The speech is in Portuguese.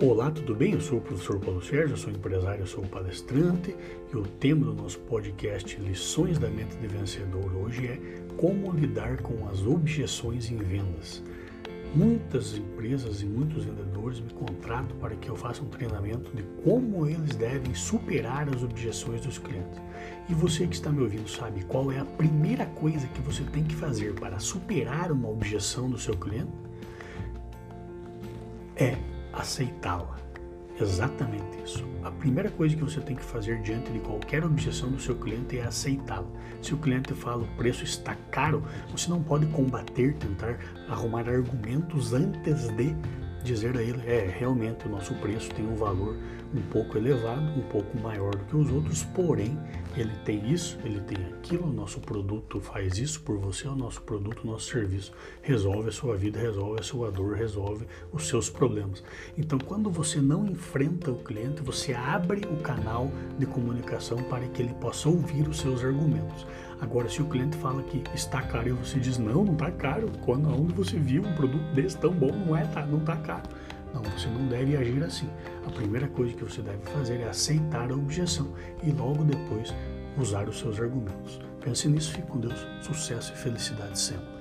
Olá, tudo bem? Eu sou o professor Paulo Sérgio, sou empresário, sou palestrante e o tema do nosso podcast Lições da Mente de Vencedor hoje é como lidar com as objeções em vendas. Muitas empresas e muitos vendedores me contratam para que eu faça um treinamento de como eles devem superar as objeções dos clientes. E você que está me ouvindo sabe qual é a primeira coisa que você tem que fazer para superar uma objeção do seu cliente? É aceitá-la. Exatamente isso. A primeira coisa que você tem que fazer diante de qualquer objeção do seu cliente é aceitá-la. Se o cliente fala o preço está caro, você não pode combater, tentar arrumar argumentos antes de dizer a ele, é, realmente o nosso preço tem um valor um pouco elevado, um pouco maior do que os outros, porém, ele tem isso, ele tem aquilo, o nosso produto faz isso por você, o nosso produto, o nosso serviço resolve a sua vida, resolve a sua dor, resolve os seus problemas. Então, quando você não enfrenta o cliente, você abre o canal de comunicação para que ele possa ouvir os seus argumentos. Agora, se o cliente fala que está caro e você diz, não, não está caro, quando onde você viu um produto desse tão bom, não é, tá, não está caro. Não, você não deve agir assim. A primeira coisa que você deve fazer é aceitar a objeção e logo depois usar os seus argumentos. Pense nisso, fique com Deus. Sucesso e felicidade sempre.